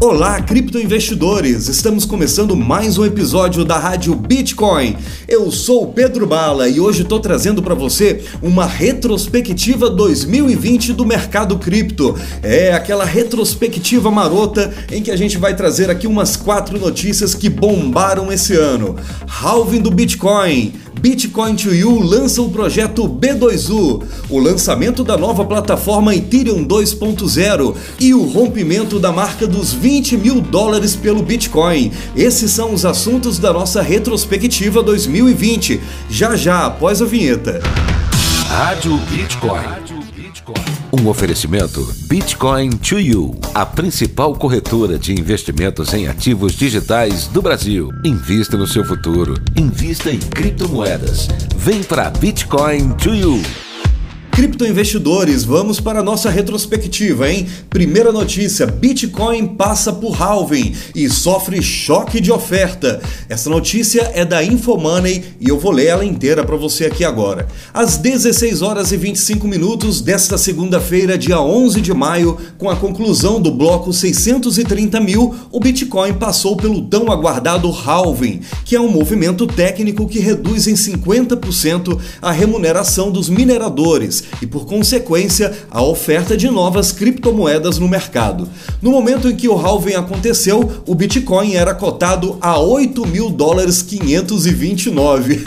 Olá, criptoinvestidores! Estamos começando mais um episódio da Rádio Bitcoin. Eu sou o Pedro Bala e hoje estou trazendo para você uma retrospectiva 2020 do mercado cripto. É aquela retrospectiva marota em que a gente vai trazer aqui umas quatro notícias que bombaram esse ano: halving do Bitcoin, Bitcoin to You lança o projeto B2U, o lançamento da nova plataforma Ethereum 2.0 e o rompimento da marca dos 20 mil dólares pelo Bitcoin. Esses são os assuntos da nossa retrospectiva 2020, já já após a vinheta. Rádio Bitcoin. Um oferecimento Bitcoin to You, a principal corretora de investimentos em ativos digitais do Brasil. Invista no seu futuro. Invista em criptomoedas. Vem para Bitcoin to You. Criptoinvestidores, vamos para a nossa retrospectiva, hein? Primeira notícia: Bitcoin passa por halving e sofre choque de oferta. Essa notícia é da Infomoney e eu vou ler ela inteira para você aqui agora. Às 16 horas e 25 minutos desta segunda-feira, dia 11 de maio, com a conclusão do bloco 630 mil, o Bitcoin passou pelo tão aguardado halving, que é um movimento técnico que reduz em 50% a remuneração dos mineradores e, por consequência, a oferta de novas criptomoedas no mercado. No momento em que o halving aconteceu, o Bitcoin era cotado a 8 mil dólares 529.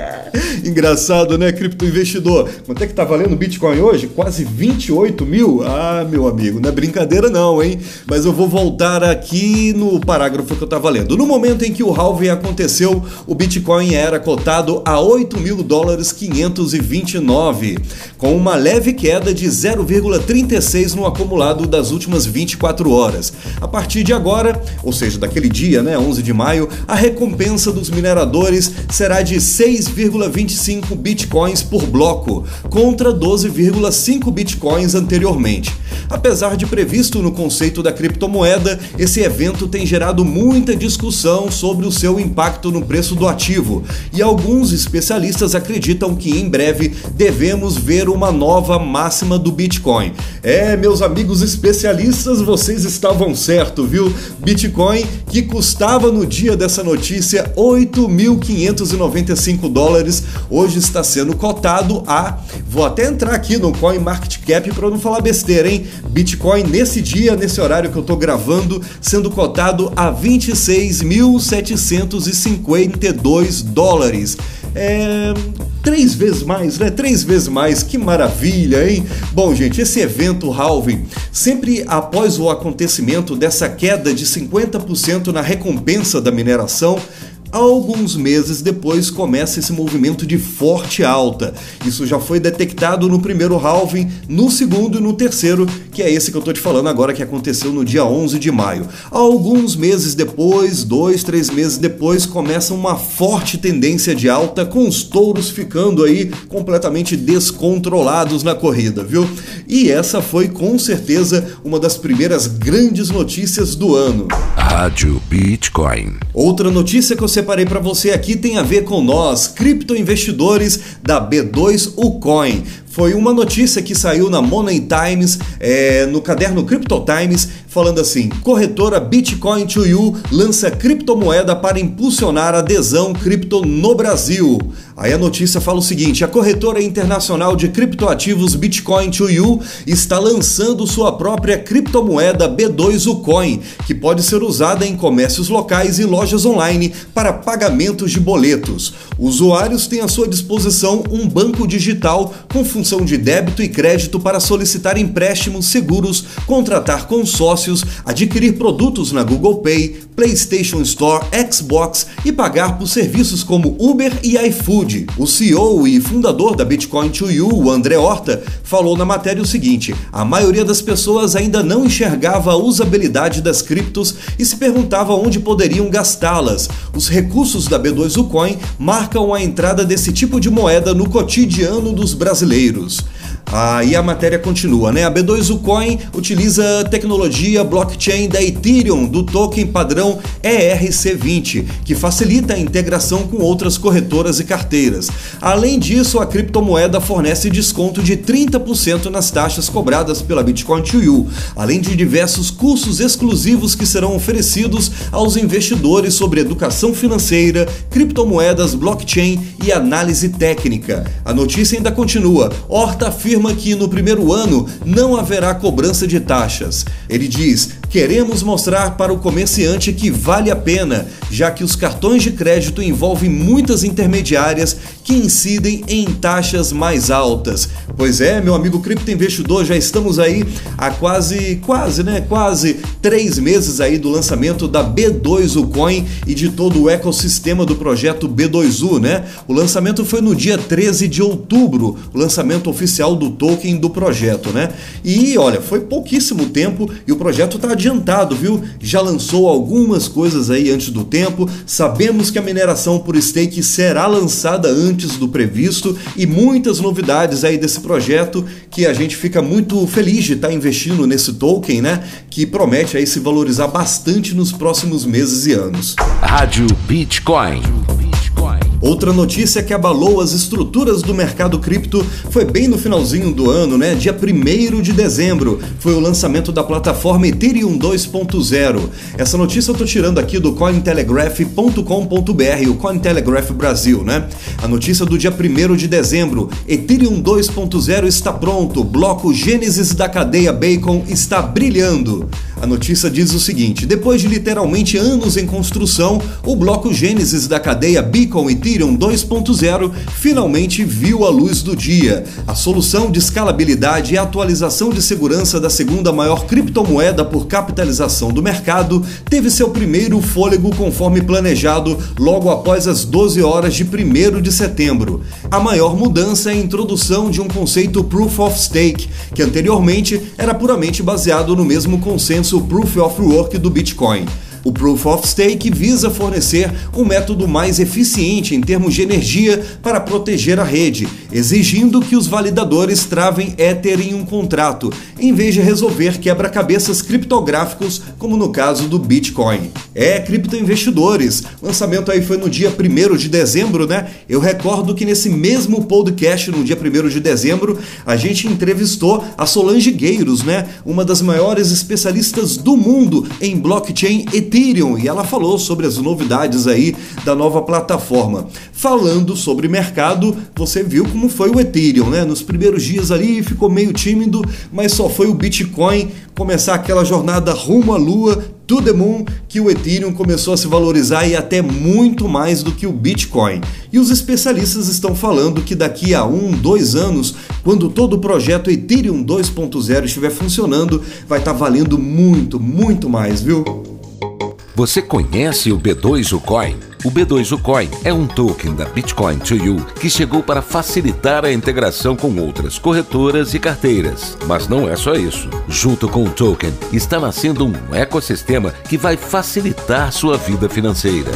Engraçado, né, criptoinvestidor? Quanto é que tá valendo o Bitcoin hoje? Quase 28 mil? Ah, meu amigo, não é brincadeira não, hein? Mas eu vou voltar aqui no parágrafo que eu tava lendo. No momento em que o halving aconteceu, o Bitcoin era cotado a 8 mil dólares 529 com uma leve queda de 0,36 no acumulado das últimas 24 horas. A partir de agora, ou seja, daquele dia, né, 11 de maio, a recompensa dos mineradores será de 6,25 bitcoins por bloco, contra 12,5 bitcoins anteriormente. Apesar de previsto no conceito da criptomoeda, esse evento tem gerado muita discussão sobre o seu impacto no preço do ativo, e alguns especialistas acreditam que em breve devemos ver uma nova máxima do Bitcoin. É, meus amigos especialistas, vocês estavam certo, viu? Bitcoin que custava no dia dessa notícia 8.595 dólares, hoje está sendo cotado a, vou até entrar aqui no CoinMarketCap para não falar besteira, hein? Bitcoin nesse dia, nesse horário que eu estou gravando, sendo cotado a 26.752 dólares. É, três vezes mais, né? Três vezes mais, que maravilha, hein? Bom, gente, esse evento halving, sempre após o acontecimento dessa queda de 50% na recompensa da mineração, Alguns meses depois começa esse movimento de forte alta. Isso já foi detectado no primeiro halving, no segundo e no terceiro, que é esse que eu tô te falando agora que aconteceu no dia 11 de maio. Alguns meses depois, dois, três meses depois, começa uma forte tendência de alta com os touros ficando aí completamente descontrolados na corrida, viu? E essa foi com certeza uma das primeiras grandes notícias do ano. Rádio Bitcoin. Outra notícia que eu separei para você aqui tem a ver com nós, criptoinvestidores da B2 Ucoin foi uma notícia que saiu na Money Times, é, no caderno Crypto Times, falando assim: corretora Bitcoin to You lança criptomoeda para impulsionar adesão cripto no Brasil. Aí a notícia fala o seguinte: a corretora internacional de criptoativos Bitcoin to You está lançando sua própria criptomoeda B2 Ucoin, que pode ser usada em comércios locais e lojas online para pagamentos de boletos. Usuários têm à sua disposição um banco digital com função de débito e crédito para solicitar empréstimos seguros, contratar consórcios, adquirir produtos na Google Pay, PlayStation Store, Xbox e pagar por serviços como Uber e iFood. O CEO e fundador da Bitcoin to You, o André Horta, falou na matéria o seguinte: a maioria das pessoas ainda não enxergava a usabilidade das criptos e se perguntava onde poderiam gastá-las. Os recursos da B2 Ucoin marcam a entrada desse tipo de moeda no cotidiano dos brasileiros vírus. Aí a matéria continua, né? A B2Ucoin utiliza tecnologia blockchain da Ethereum do token padrão ERC20, que facilita a integração com outras corretoras e carteiras. Além disso, a criptomoeda fornece desconto de 30% nas taxas cobradas pela Bitcoin to You, além de diversos cursos exclusivos que serão oferecidos aos investidores sobre educação financeira, criptomoedas, blockchain e análise técnica. A notícia ainda continua. Horta afirma que no primeiro ano não haverá cobrança de taxas. Ele diz: Queremos mostrar para o comerciante que vale a pena, já que os cartões de crédito envolvem muitas intermediárias que incidem em taxas mais altas. Pois é, meu amigo criptoinvestidor, já estamos aí há quase, quase, né? Quase três meses aí do lançamento da B2U Coin e de todo o ecossistema do projeto B2U, né? O lançamento foi no dia 13 de outubro, o lançamento oficial do token do projeto, né? E olha, foi pouquíssimo tempo e o projeto está adiantado, viu? Já lançou algumas coisas aí antes do tempo. Sabemos que a mineração por stake será lançada antes do previsto e muitas novidades aí desse projeto que a gente fica muito feliz de estar investindo nesse token, né? Que promete aí se valorizar bastante nos próximos meses e anos. Rádio Bitcoin. Outra notícia que abalou as estruturas do mercado cripto foi bem no finalzinho do ano, né? Dia 1 de dezembro, foi o lançamento da plataforma Ethereum 2.0. Essa notícia eu tô tirando aqui do cointelegraph.com.br, o Cointelegraph Brasil, né? A notícia do dia 1 de dezembro, Ethereum 2.0 está pronto, bloco Gênesis da cadeia Bacon está brilhando. A notícia diz o seguinte: depois de literalmente anos em construção, o bloco Gênesis da cadeia Beacon Ethereum 2.0 finalmente viu a luz do dia. A solução de escalabilidade e atualização de segurança da segunda maior criptomoeda por capitalização do mercado teve seu primeiro fôlego conforme planejado logo após as 12 horas de 1 de setembro. A maior mudança é a introdução de um conceito Proof of Stake, que anteriormente era puramente baseado no mesmo consenso Proof of Work do Bitcoin. O Proof of Stake visa fornecer um método mais eficiente em termos de energia para proteger a rede, exigindo que os validadores travem Ether em um contrato, em vez de resolver quebra-cabeças criptográficos, como no caso do Bitcoin. É, criptoinvestidores, lançamento aí foi no dia 1 de dezembro, né? Eu recordo que nesse mesmo podcast, no dia 1 de dezembro, a gente entrevistou a Solange Gueiros, né? Uma das maiores especialistas do mundo em blockchain e Ethereum e ela falou sobre as novidades aí da nova plataforma. Falando sobre mercado, você viu como foi o Ethereum, né? Nos primeiros dias ali ficou meio tímido, mas só foi o Bitcoin começar aquela jornada rumo à lua, to the moon, que o Ethereum começou a se valorizar e até muito mais do que o Bitcoin. E os especialistas estão falando que daqui a um, dois anos, quando todo o projeto Ethereum 2.0 estiver funcionando, vai estar tá valendo muito, muito mais, viu? Você conhece o B2Ucoin? O B2Ucoin é um token da Bitcoin to You que chegou para facilitar a integração com outras corretoras e carteiras. Mas não é só isso. Junto com o token, está nascendo um ecossistema que vai facilitar sua vida financeira.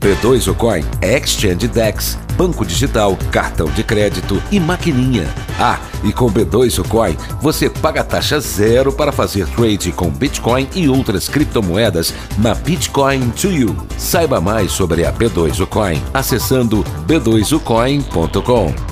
B2 Coin é Exchange Dex, banco digital, cartão de crédito e maquininha. Ah, e com B2 Coin você paga taxa zero para fazer trade com Bitcoin e outras criptomoedas na Bitcoin to You. Saiba mais sobre a B2 Coin acessando b2ucoin.com.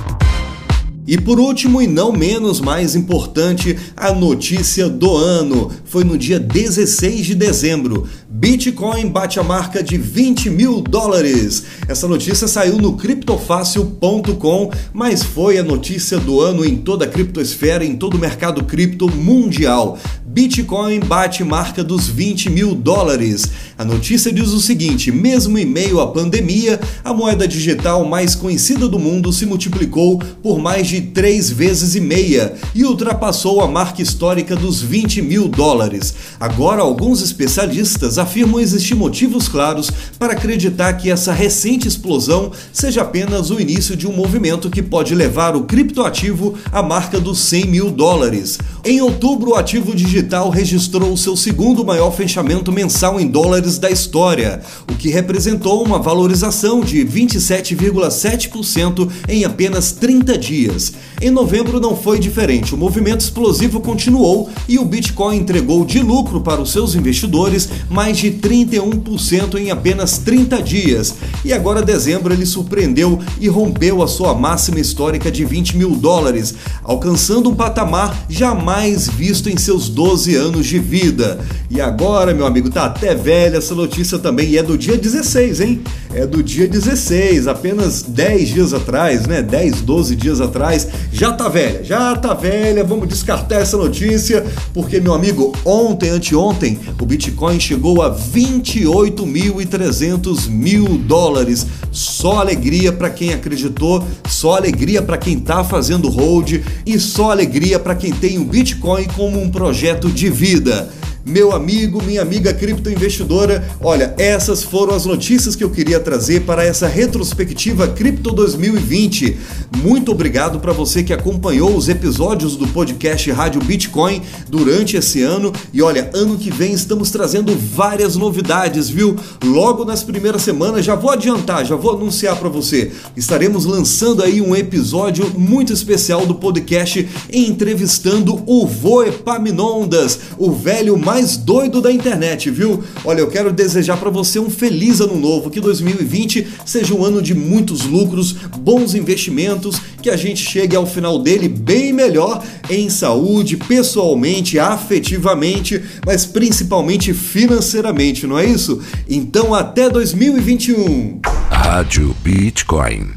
E por último, e não menos mais importante, a notícia do ano. Foi no dia 16 de dezembro. Bitcoin bate a marca de 20 mil dólares. Essa notícia saiu no criptofácil.com, mas foi a notícia do ano em toda a criptosfera, em todo o mercado cripto mundial. Bitcoin bate marca dos 20 mil dólares. A notícia diz o seguinte: mesmo em meio à pandemia, a moeda digital mais conhecida do mundo se multiplicou por mais de três vezes e meia e ultrapassou a marca histórica dos 20 mil dólares. Agora, alguns especialistas afirmam existir motivos claros para acreditar que essa recente explosão seja apenas o início de um movimento que pode levar o criptoativo à marca dos 100 mil dólares. Em outubro, o ativo digital registrou seu segundo maior fechamento mensal em dólares da história, o que representou uma valorização de 27,7% em apenas 30 dias. Em novembro não foi diferente, o movimento explosivo continuou e o Bitcoin entregou de lucro para os seus investidores mais de 31% em apenas 30 dias. E agora, dezembro, ele surpreendeu e rompeu a sua máxima histórica de 20 mil dólares, alcançando um patamar jamais visto em seus 12 anos de vida. E agora, meu amigo, tá até velha essa notícia também, e é do dia 16, hein? É do dia 16, apenas 10 dias atrás, né? 10, 12 dias atrás. Já tá velha, já tá velha, vamos descartar essa notícia, porque, meu amigo, ontem, anteontem, o Bitcoin chegou a 28.300 mil dólares. Só alegria para quem acreditou, só alegria para quem tá fazendo hold e só alegria para quem tem o Bitcoin como um projeto de vida meu amigo, minha amiga criptoinvestidora. Olha, essas foram as notícias que eu queria trazer para essa retrospectiva Cripto 2020. Muito obrigado para você que acompanhou os episódios do podcast Rádio Bitcoin durante esse ano. E olha, ano que vem estamos trazendo várias novidades, viu? Logo nas primeiras semanas, já vou adiantar, já vou anunciar para você. Estaremos lançando aí um episódio muito especial do podcast entrevistando o Voepaminondas, o velho mais mais doido da internet, viu? Olha, eu quero desejar para você um feliz ano novo, que 2020 seja um ano de muitos lucros, bons investimentos, que a gente chegue ao final dele bem melhor em saúde, pessoalmente, afetivamente, mas principalmente financeiramente, não é isso? Então até 2021. Rádio Bitcoin.